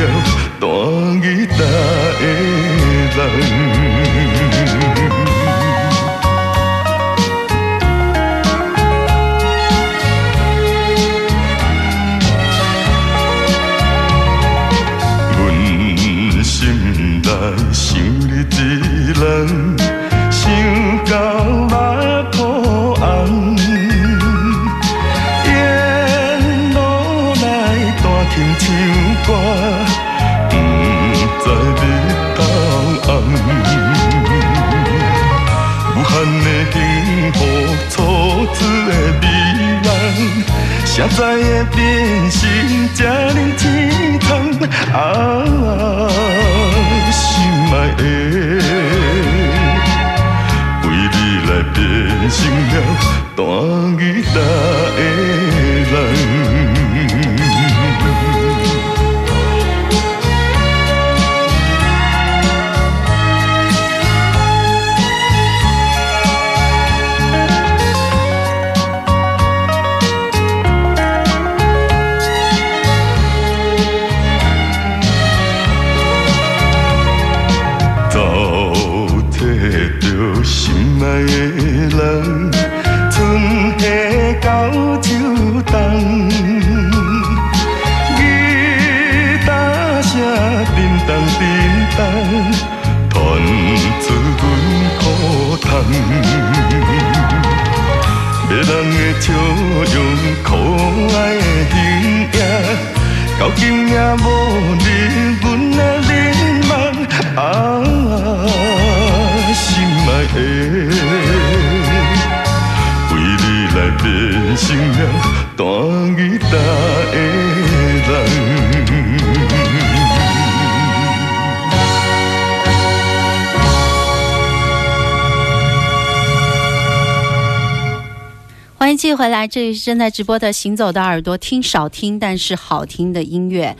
变成了大吉大咱的幸福，初次的美。梦，谁知会变成这呢凄惨啊，心爱的，为你来变成了大吉大的心爱的人，春夏到秋冬，吉他声叮当叮当，传出阮苦痛。别人的笑容，可爱的形影，到今也无离变成了大吉大的人。欢迎继续回来，这里是正在直播的《行走的耳朵》，听少听但是好听的音乐。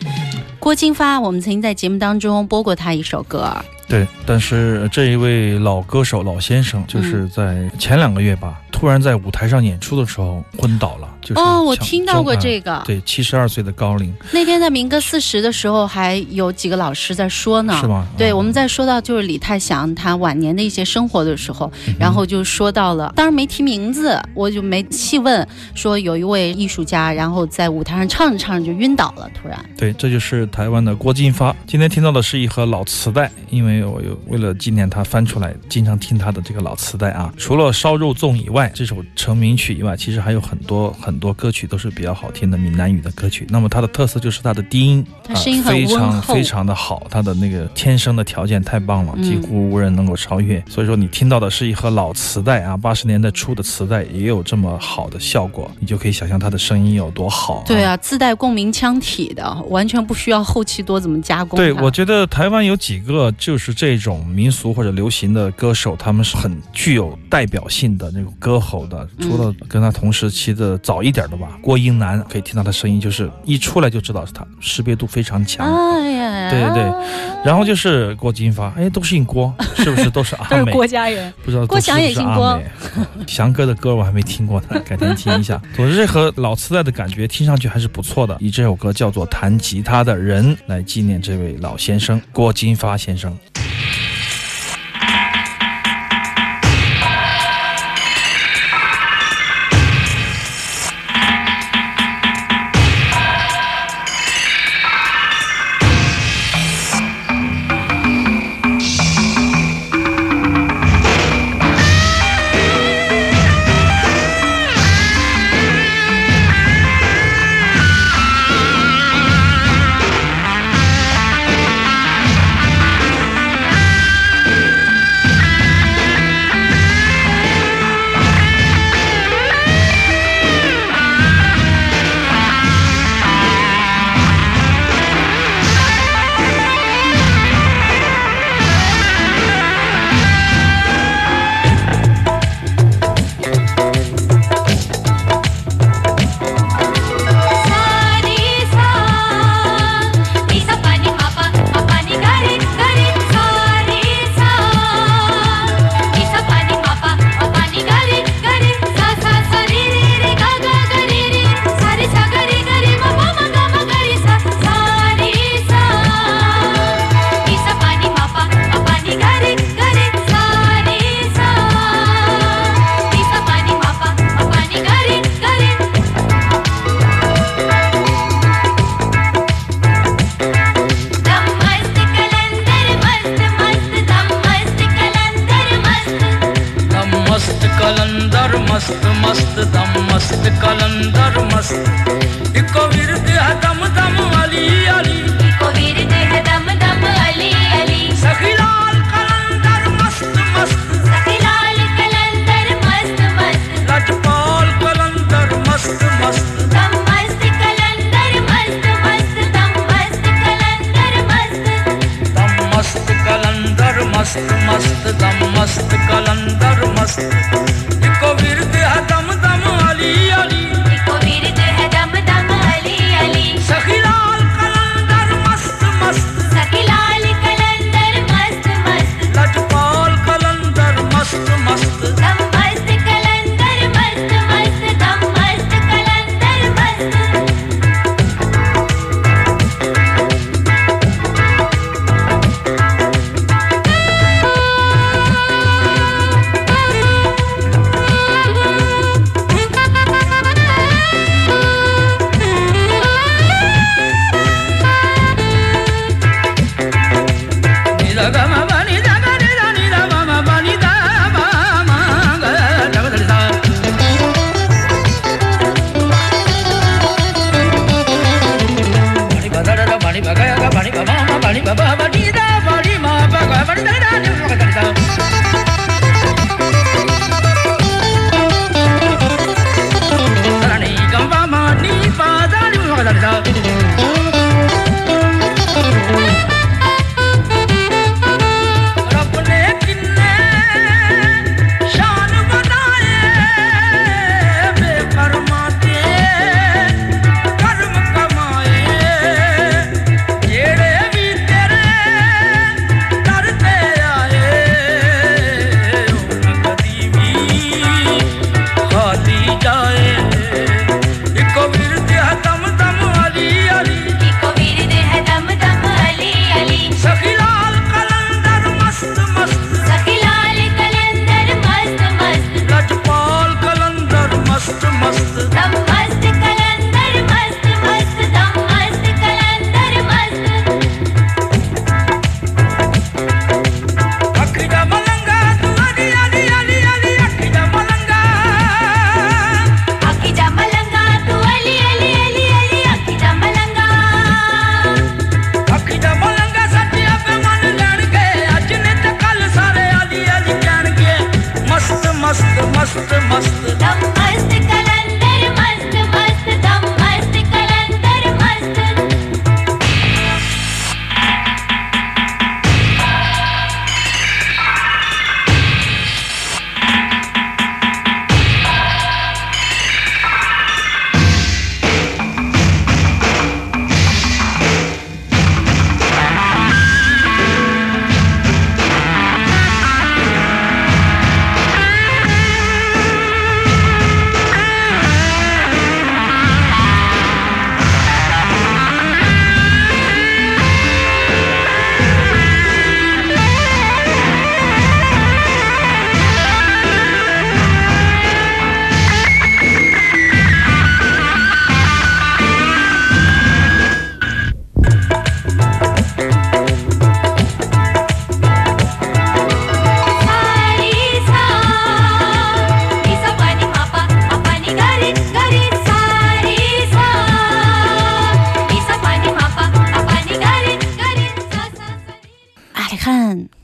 郭金发，我们曾经在节目当中播过他一首歌，对，但是这一位老歌手、老先生，就是在前两个月吧，突然在舞台上演出的时候昏倒了。就是哦我听到过这个。对，七十二岁的高龄，那天在民歌四十的时候，还有几个老师在说呢，是吗？对，嗯我们在说到就是李泰祥他晚年的一些生活的时候，嗯然后就说到了，当然没提名字，我就没细问，说有一位艺术家，然后在舞台上唱着唱着就晕倒了，突然，对，这就是台湾的郭金发。今天听到的是一盒老磁带，因为我有为了纪念他翻出来，经常听他的这个老磁带啊。除了烧肉粽以外，这首成名曲以外，其实还有很多很多歌曲都是比较好听的闽南语的歌曲。那么它的特色就是它的低音，它声音非常非常的好，它的那个天生的条件太棒了，嗯几乎无人能够超越。所以说你听到的是一盒老磁带啊，八十年代初的磁带也有这么好的效果，你就可以想象它的声音有多好、对啊，自带共鸣腔体的，完全不需要后期多怎么加工。对，我觉得台湾有几个就是这种民俗或者流行的歌手，他们是很具有代表性的那种歌喉的。除了跟他同时期的早老一点的吧，郭英男可以听到他声音，就是一出来就知道是他，识别度非常强。哎呀，对对对，然后就是郭金发，哎，都姓郭，是不是都是阿 都是美？郭家人。不知道郭翔也姓郭郭，翔哥的歌我还没听过呢，改天听一下。总之，这和老磁带的感觉听上去还是不错的。以这首歌叫做《弹吉他的人》来纪念这位老先生郭金发先生。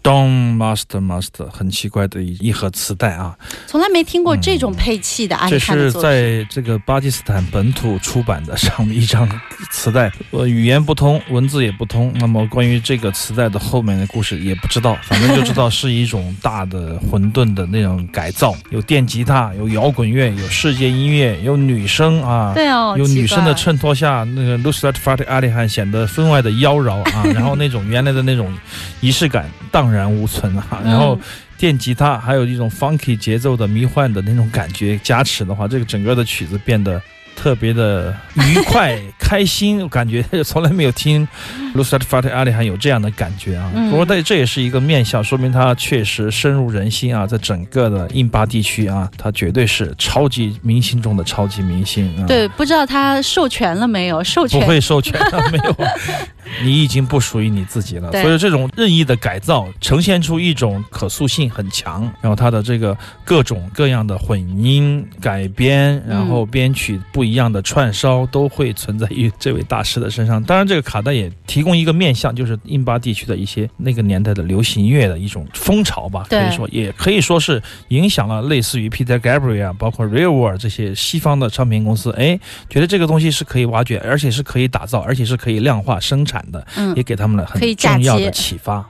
Don Master Master，很奇怪的一一盒磁带啊，从来没听过这种配器的阿这里汉的是。在这个巴基斯坦本土出版的上面一张磁带，呃，语言不通，文字也不通。那么关于这个磁带的后面的故事也不知道，反正就知道是一种大的混沌的那种改造，有电吉他，有摇滚乐，有世界音乐，有女生啊。对哦，有女生的衬托下，那个 Nusrat Fateh Ali Khan 显得分外的妖娆啊，然后那种原来的那种仪式感荡然无存啊，然后嗯电吉他还有一种 funky 节奏的迷幻的那种感觉加持的话，这个整个的曲子变得特别的愉快、开心，我感觉 从来没有听 Nusrat Fateh Ali Khan 有这样的感觉啊。嗯不过这这也是一个面相，说明他确实深入人心啊，在整个的印巴地区啊，他绝对是超级明星中的超级明星啊。对，不知道他授权了没有？授权不会授权的，没有，你已经不属于你自己了。所以这种任意的改造，呈现出一种可塑性很强，然后它的这个各种各样的混音改编，然后编曲不一样的串烧，都会存在于这位大师的身上。当然，这个卡带也提供一个面向，就是印巴地区的一些那个年代的流行音乐的一种风潮吧，可以说也可以说是影响了类似于 Peter Gabriel 啊，包括 Real World 这些西方的唱片公司，哎，觉得这个东西是可以挖掘，而且是可以打造，而且是可以量化生产的，嗯也给他们了很重要的启发。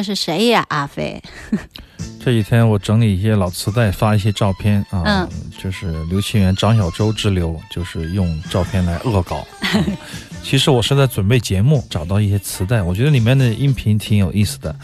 这是谁呀？阿飞，这几天我整理一些老磁带，发一些照片啊，嗯就是刘清源、张小舟之流，就是用照片来恶搞。嗯其实我是在准备节目，找到一些磁带，我觉得里面的音频挺有意思的，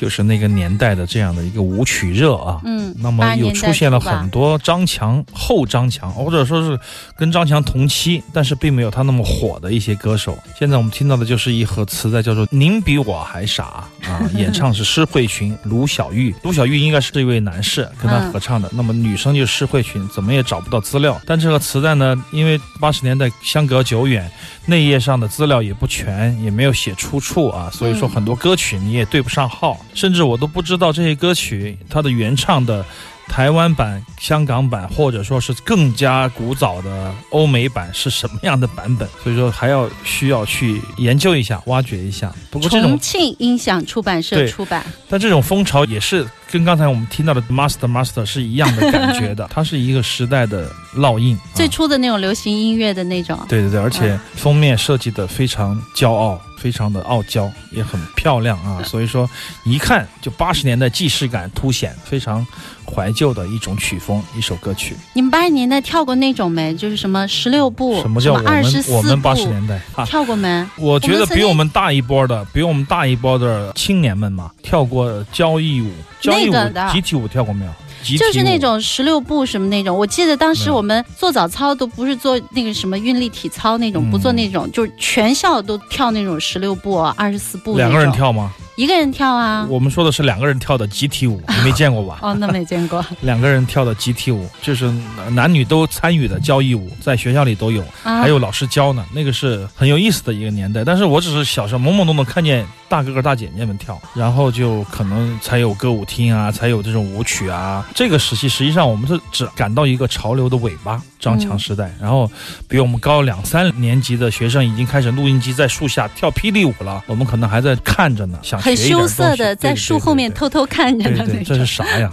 就是那个年代的这样的一个舞曲热啊。嗯，那么又出现了很多张强后张强，或者说是跟张强同期，但是并没有他那么火的一些歌手。现在我们听到的就是一盒磁带，叫做《您比我还傻》啊，啊，演唱是施慧群、卢小玉。卢小玉应该是这位男士跟他嗯合唱的，那么女生就是施慧群，怎么也找不到资料。但这个磁带呢，因为八十年代相隔久远，内页上的资料也不全，也没有写出处啊，所以说嗯很多歌曲你也对不上号，甚至我都不知道这些歌曲它的原唱的。台湾版、香港版，或者说是更加古早的欧美版是什么样的版本？所以说还要需要去研究一下、挖掘一下。不过这种重庆音响出版社出版，但这种风潮也是跟刚才我们听到的 Master Master 是一样的感觉的，它是一个时代的烙印。最啊初的那种流行音乐的那种。对对对，而且封面设计的非常骄傲，非常的傲娇，也很漂亮啊。所以说，一看就八十年代既视感凸显，非常怀旧的一种曲风，一首歌曲。你们八十年代跳过那种没？就是什么十六步，什么叫我？们我们八十年代啊？跳过没？我觉得比我们大一波的，比我们大一波的青年们嘛，跳过交谊舞，交谊舞、那个集体舞跳过没有？就是那种十六步什么那种，我记得当时我们做早操都不是做那个什么韵律体操那种，嗯不做那种，就是全校都跳那种十六步、二十四步。两个人，跳吗？一个人跳啊。我们说的是两个人跳的集体舞，你没见过吧？哦，那没见过 两个人跳的集体舞，就是男女都参与的交谊舞，在学校里都有，啊。还有老师教呢。那个是很有意思的一个年代。但是我只是小时候懵懵懂懂看见大哥哥大姐姐们跳，然后就可能才有歌舞厅啊，才有这种舞曲啊。这个时期实际上我们是只赶到一个潮流的尾巴，张强时代。然后比我们高两三年级的学生已经开始录音机在树下跳霹雳舞了，我们可能还在看着呢，想学很羞涩的，在树后面偷偷看着的那种是。啥呀？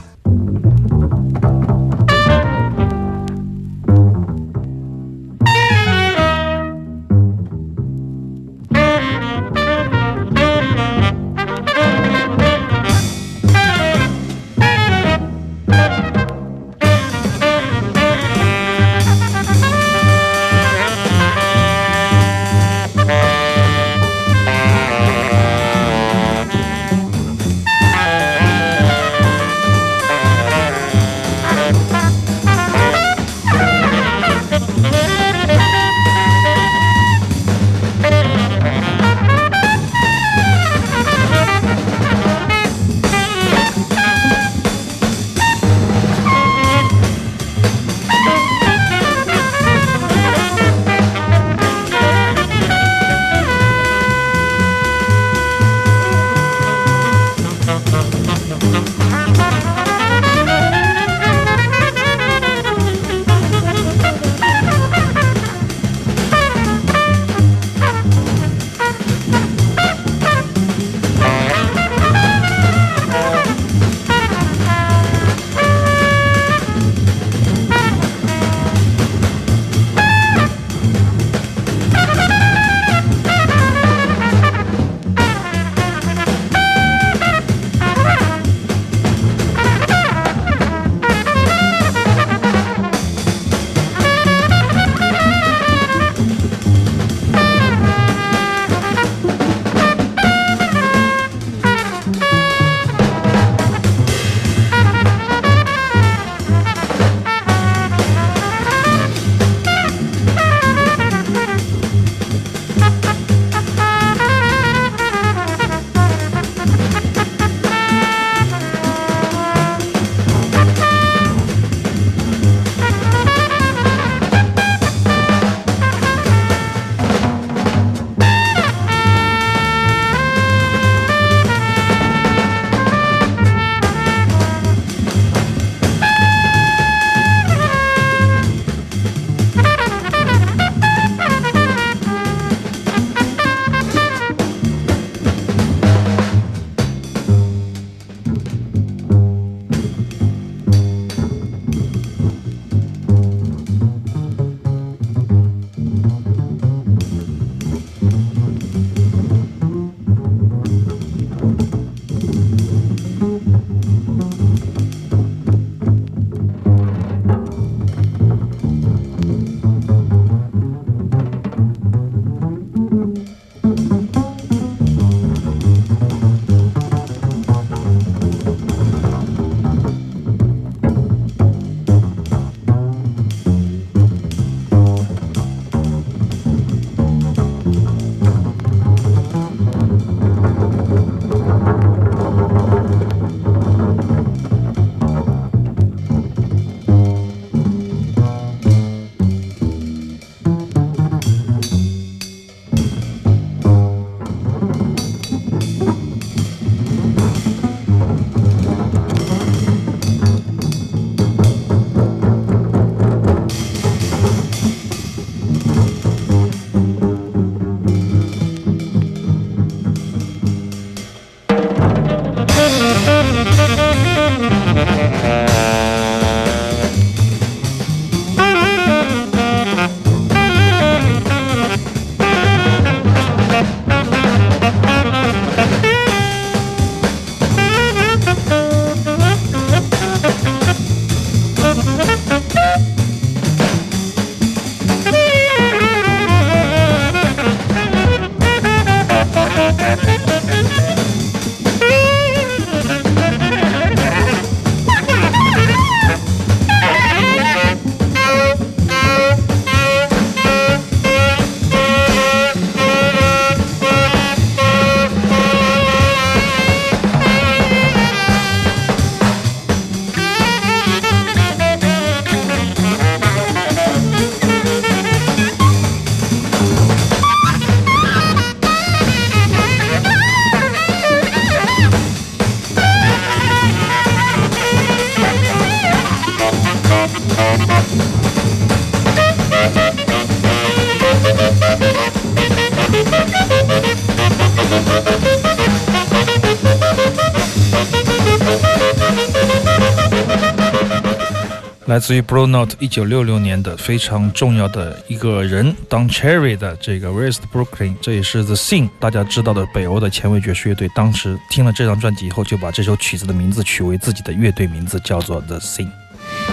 来自于 Blue Note 一九六六年的非常重要的一个人，Don Cherry 的这个 West Brooklyn，这也是 The Scene 大家知道的北欧的前卫爵士乐队。当时听了这张专辑以后，就把这首曲子的名字取为自己的乐队名字，叫做 The Scene。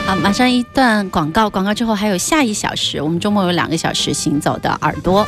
好，马上一段广告，广告之后还有下一小时，我们周末有两个小时行走的耳朵。